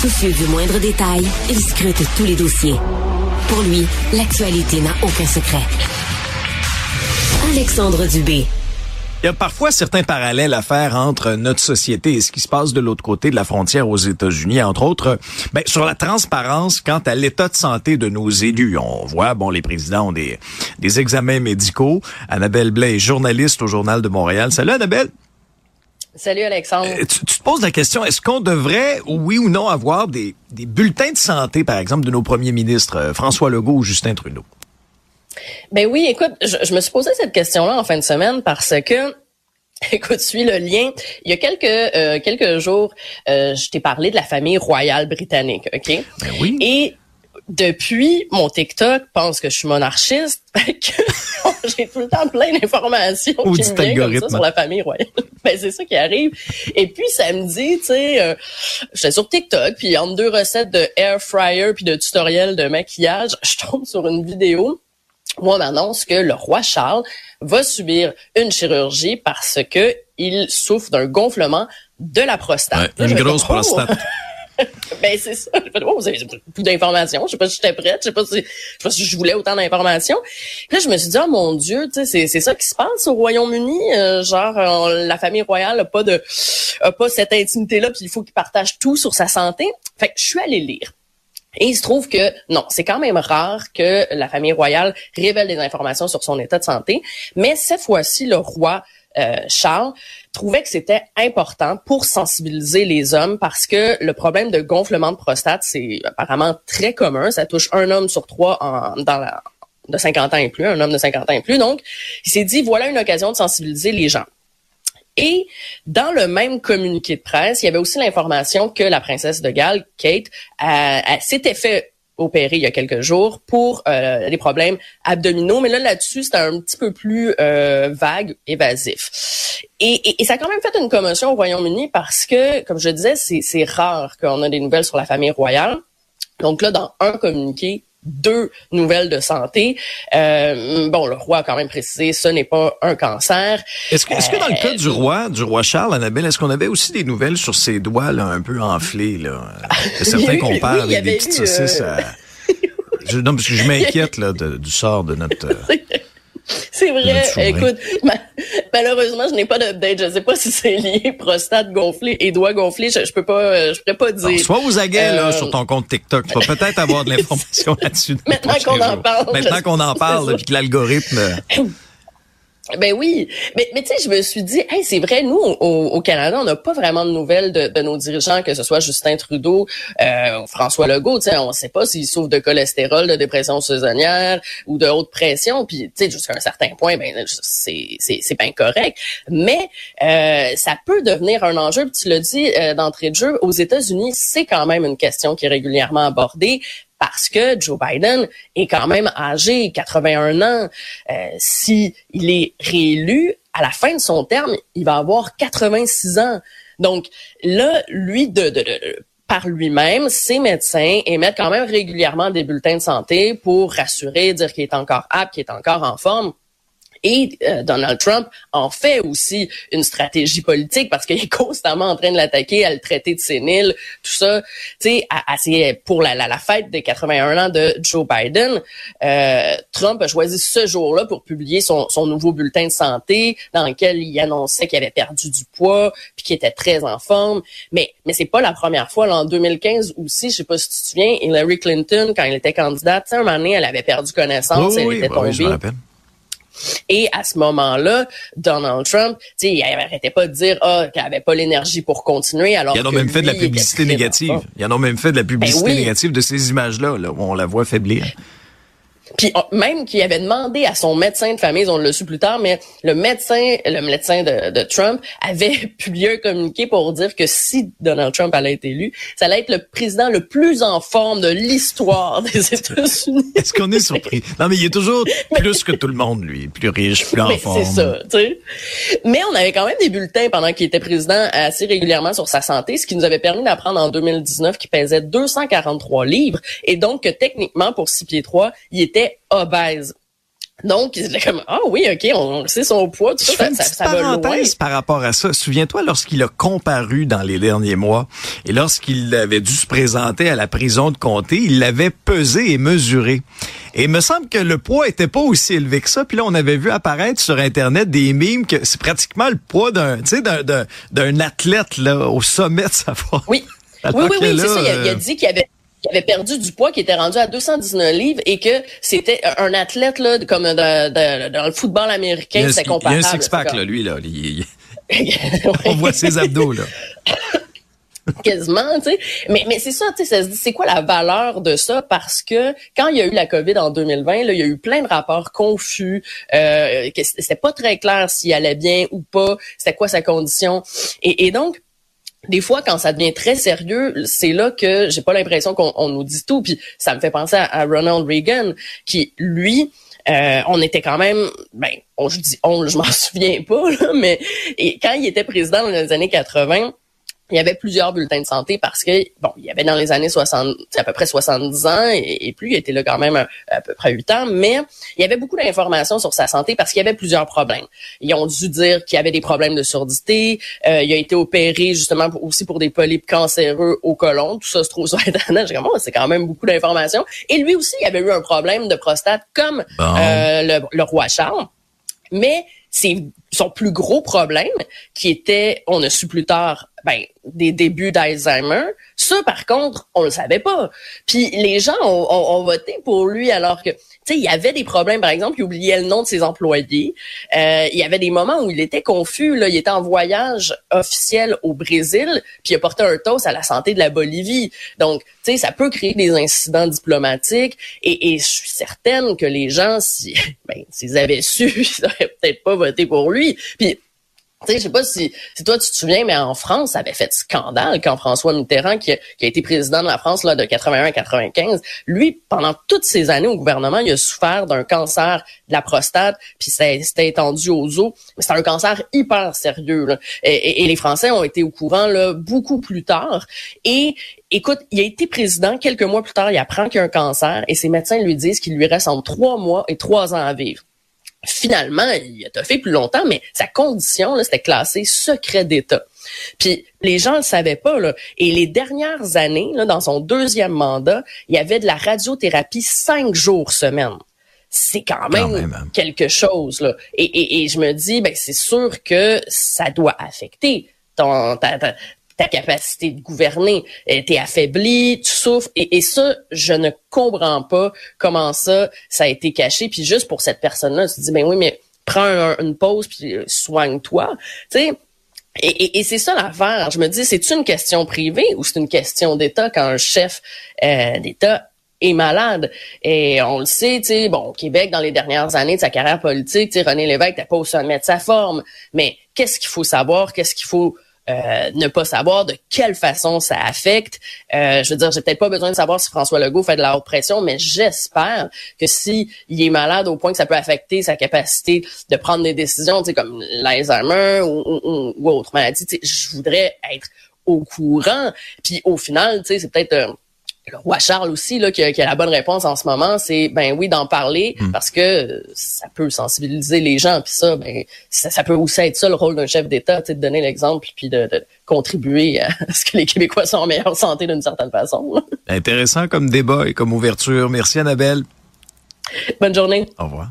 Soucieux du moindre détail, il scrute tous les dossiers. Pour lui, l'actualité n'a aucun secret. Alexandre Dubé. Il y a parfois certains parallèles à faire entre notre société et ce qui se passe de l'autre côté de la frontière aux États-Unis, entre autres, ben, sur la transparence quant à l'état de santé de nos élus. On voit, bon, les présidents ont des, des examens médicaux. Annabelle Blais est journaliste au Journal de Montréal. Salut Annabelle. Salut Alexandre. Euh, tu, te poses la question, est-ce qu'on devrait, oui ou non, avoir des, des bulletins de santé, par exemple, de nos premiers ministres, euh, François Legault ou Justin Trudeau? Ben oui, écoute, je, me suis posé cette question-là en fin de semaine parce que Écoute, suis le lien. Il y a quelques euh, quelques jours, euh, je t'ai parlé de la famille royale britannique, ok? Ben oui. Et depuis, mon TikTok pense que je suis monarchiste, que j'ai tout le temps plein d'informations qui me viennent comme ça sur la famille royale. ben, c'est ça qui arrive. Et puis, samedi, tu sais, euh, j'étais sur TikTok, puis entre deux recettes de air fryer puis de tutoriels de maquillage, je tombe sur une vidéo où on annonce que le roi Charles va subir une chirurgie parce que il souffre d'un gonflement de la prostate. une grosse prostate. ben c'est ça. Oh, vous avez beaucoup d'informations. Je sais pas si j'étais prête. Je sais pas si, je pas si je voulais autant d'informations. Là, je me suis dit, oh mon Dieu, tu sais, c'est ça qui se passe au Royaume-Uni. Euh, genre, euh, la famille royale a pas de, a pas cette intimité-là, puis il faut qu'il partage tout sur sa santé. Fait que je suis allée lire. Et il se trouve que non, c'est quand même rare que la famille royale révèle des informations sur son état de santé, mais cette fois-ci, le roi euh, Charles trouvait que c'était important pour sensibiliser les hommes parce que le problème de gonflement de prostate, c'est apparemment très commun. Ça touche un homme sur trois en, dans la, de 50 ans et plus, un homme de 50 ans et plus. Donc, il s'est dit, voilà une occasion de sensibiliser les gens. Et dans le même communiqué de presse, il y avait aussi l'information que la princesse de Galles, Kate, s'était fait opérer il y a quelques jours pour euh, des problèmes abdominaux, mais là là-dessus c'est un petit peu plus euh, vague, évasif. Et, et, ça a quand même fait une commotion au Royaume-Uni parce que, comme je disais, c'est rare qu'on a des nouvelles sur la famille royale. Donc là, dans un communiqué, deux nouvelles de santé. Euh, bon, le roi a quand même précisé, ce n'est pas un cancer. Est-ce que, est-ce que dans le cas du roi, du roi Charles, Annabelle, est-ce qu'on avait aussi des nouvelles sur ses doigts là, un peu enflés là Certains comparent avec des petites saucisses. Euh, je, non, parce que je m'inquiète là du sort de notre. C'est vrai. Écoute, malheureusement, je n'ai pas d'update. Je sais pas si c'est lié prostate gonflée et doigts gonflés. Je, peux pas, euh, je pourrais pas dire. soit aux aguets là euh, sur ton compte TikTok. Tu vas peut-être avoir de l'information là-dessus. Maintenant qu'on en parle. Maintenant qu'on en parle, puis que l'algorithme. Ben oui, mais, mais tu sais, je me suis dit, hey, c'est vrai, nous au, Canada, on n'a pas vraiment de nouvelles de, nos dirigeants, que ce soit Justin Trudeau, euh, François Legault. Tu sais, on ne sait pas s'ils souffrent de cholestérol, de dépression saisonnière ou de haute pression. Puis tu sais, jusqu'à un certain point, ben c'est c'est bien correct. Mais euh, ça peut devenir un enjeu. Puis tu l'as dit euh, d'entrée de jeu, aux États-Unis, c'est quand même une question qui est régulièrement abordée parce que Joe Biden est quand même âgé, 81 ans. Euh, si il est réélu, à la fin de son terme, il va avoir 86 ans. Donc là, lui, par lui-même, ses médecins émettent quand même régulièrement des bulletins de santé pour rassurer, dire qu'il est encore apte, qu'il est encore en forme. Et euh, Donald Trump en fait aussi une stratégie politique parce qu'il est constamment en train de l'attaquer, à le traiter de sénile, tout ça. Tu sais, à, pour la, la, la, fête des 81 ans de Joe Biden, euh, Trump a choisi ce jour-là pour publier son, son nouveau bulletin de santé dans lequel il annonçait qu'il avait perdu du poids puis qu'il était très en forme. Mais mais c'est pas la première fois. Là, en 2015 aussi, je sais pas si tu te souviens, Hillary Clinton quand elle était candidate, un moment donné, elle avait perdu connaissance, elle était tombée. Et à ce moment-là, Donald Trump, tu sais, il arrêtait pas de dire ah qu'elle avait pas l'énergie pour continuer. Alors il en a même fait de la publicité négative. Il en a même fait de la publicité négative de ces images-là, là, où on la voit faiblir. Puis même qu'il avait demandé à son médecin de famille, on l'a su plus tard, mais le médecin, le médecin de, Trump avait publié un communiqué pour dire que si Donald Trump allait être élu, ça allait être le président le plus en forme de l'histoire des États-Unis. Est-ce qu'on est surpris? Non, mais il est toujours plus que tout le monde, lui, plus riche, plus en forme. C'est ça, tu sais. Mais on avait quand même des bulletins pendant qu'il était président assez régulièrement sur sa santé, ce qui nous avait permis d'apprendre en 2019 qu'il pesait 243 livres et donc que techniquement pour 6 pieds 3, il était obèse. Donc, c'était comme, ah oui, OK, on, sait son poids, tout ça, ça, ça va loin. par rapport à ça. Souviens-toi, lorsqu'il a comparu dans les derniers mois et lorsqu'il avait dû se présenter à la prison de comté, il l'avait pesé et mesuré. Et il me semble que le poids était pas aussi élevé que ça. Puis là, on avait vu apparaître sur Internet des mimes que c'est pratiquement le poids d'un, tu sais, d'un, athlète, là, au sommet de sa forme. Oui. oui, oui, oui, c'est ça. Il a, il a dit qu'il avait avait perdu du poids, qui était rendu à 219 livres et que c'était un athlète là, comme dans le football américain, c'est comparable. Il y a un six-pack, là, lui. Là. On voit ses abdos. là. quasiment, tu sais. Mais, mais c'est ça, tu sais, c'est quoi la valeur de ça? Parce que quand il y a eu la COVID en 2020, là, il y a eu plein de rapports confus, euh, c'était pas très clair s'il allait bien ou pas, c'était quoi sa condition. Et, et donc, des fois, quand ça devient très sérieux, c'est là que j'ai pas l'impression qu'on nous dit tout. Puis ça me fait penser à, Ronald Reagan, qui lui, euh, on était quand même, ben, on, je dis on, je m'en souviens pas, mais et quand il était président dans les années 80, il y avait plusieurs bulletins de santé parce que, bon, il y avait dans les années 60, à peu près 70 ans et, plus, il était là quand même à, peu près 8 ans, mais il y avait beaucoup d'informations sur sa santé parce qu'il y avait plusieurs problèmes. Ils ont dû dire qu'il y avait des problèmes de surdité, euh, il a été opéré justement aussi pour des polypes cancéreux au côlon, tout ça se trouve sur Internet. J'ai c'est quand même beaucoup d'informations. Et lui aussi, il avait eu un problème de prostate comme euh, le, le roi Charles. Mais c'est son plus gros problème, qui était, on a su plus tard, ben, des débuts d'Alzheimer. Ça, par contre, on le savait pas. Puis les gens ont, voté pour lui alors que, tu sais, il y avait des problèmes. Par exemple, il oubliait le nom de ses employés. Euh, il y avait des moments où il était confus. Là, il était en voyage officiel au Brésil, puis il a porté un toast à la santé de la Bolivie. Donc, tu sais, ça peut créer des incidents diplomatiques. Et, et je suis certaine que les gens, si, ben, s'ils avaient su, ils n'auraient peut-être pas voté pour lui. Puis tu sais, je sais pas si, toi tu te souviens, mais en France, ça avait fait scandale quand François Mitterrand, qui a, été président de la France là de 81 à 95, lui, pendant toutes ces années au gouvernement, il a souffert d'un cancer de la prostate, puis c'était étendu aux os. C'est un cancer hyper sérieux. Là. Et, et, les Français ont été au courant là beaucoup plus tard. Et écoute, il a été président quelques mois plus tard, il apprend qu'il a un cancer, et ses médecins lui disent qu'il lui reste entre trois mois et trois ans à vivre finalement, il a fait plus longtemps, mais sa condition, c'était classé secret d'État. Puis les gens le savaient pas là. Et les dernières années, là, dans son deuxième mandat, il y avait de la radiothérapie cinq jours semaine. C'est quand même, hein. quelque chose là. Et, et, je me dis, ben c'est sûr que ça doit affecter ton, ta, ta capacité de gouverner. Euh, t'es affaibli, tu souffres. Et, ça, je ne comprends pas comment ça, ça a été caché. Puis juste pour cette personne-là, tu te dis, ben oui, mais prends une pause puis euh, soigne-toi. Tu et, c'est ça l'affaire. Je me dis, c'est une question privée ou c'est une question d'État quand un chef euh, d'État est malade? Et on le sait, tu sais, bon, Québec, dans les dernières années de sa carrière politique, tu sais, René Lévesque n'était pas au sommet sa forme. Mais qu'est-ce qu'il faut savoir? Qu'est-ce qu'il faut euh, ne pas savoir de quelle façon ça affecte. Euh, je veux dire, j'ai peut-être pas besoin de savoir si François Legault fait de la haute pression, mais j'espère que si il est malade au point que ça peut affecter sa capacité de prendre des décisions, tu sais, comme l'Alzheimer ou, ou, autre maladie, je voudrais être au courant. Puis au final, tu sais, c'est peut-être euh, le roi Charles aussi là qui a, la bonne réponse en ce moment, c'est ben oui d'en parler hmm. parce que ça peut sensibiliser les gens puis ça ben ça, peut aussi être ça le rôle d'un chef d'État, de donner l'exemple puis de, contribuer à ce que les Québécois soient en meilleure santé d'une certaine façon. Intéressant comme débat et comme ouverture. Merci Annabelle. Bonne journée. Au revoir.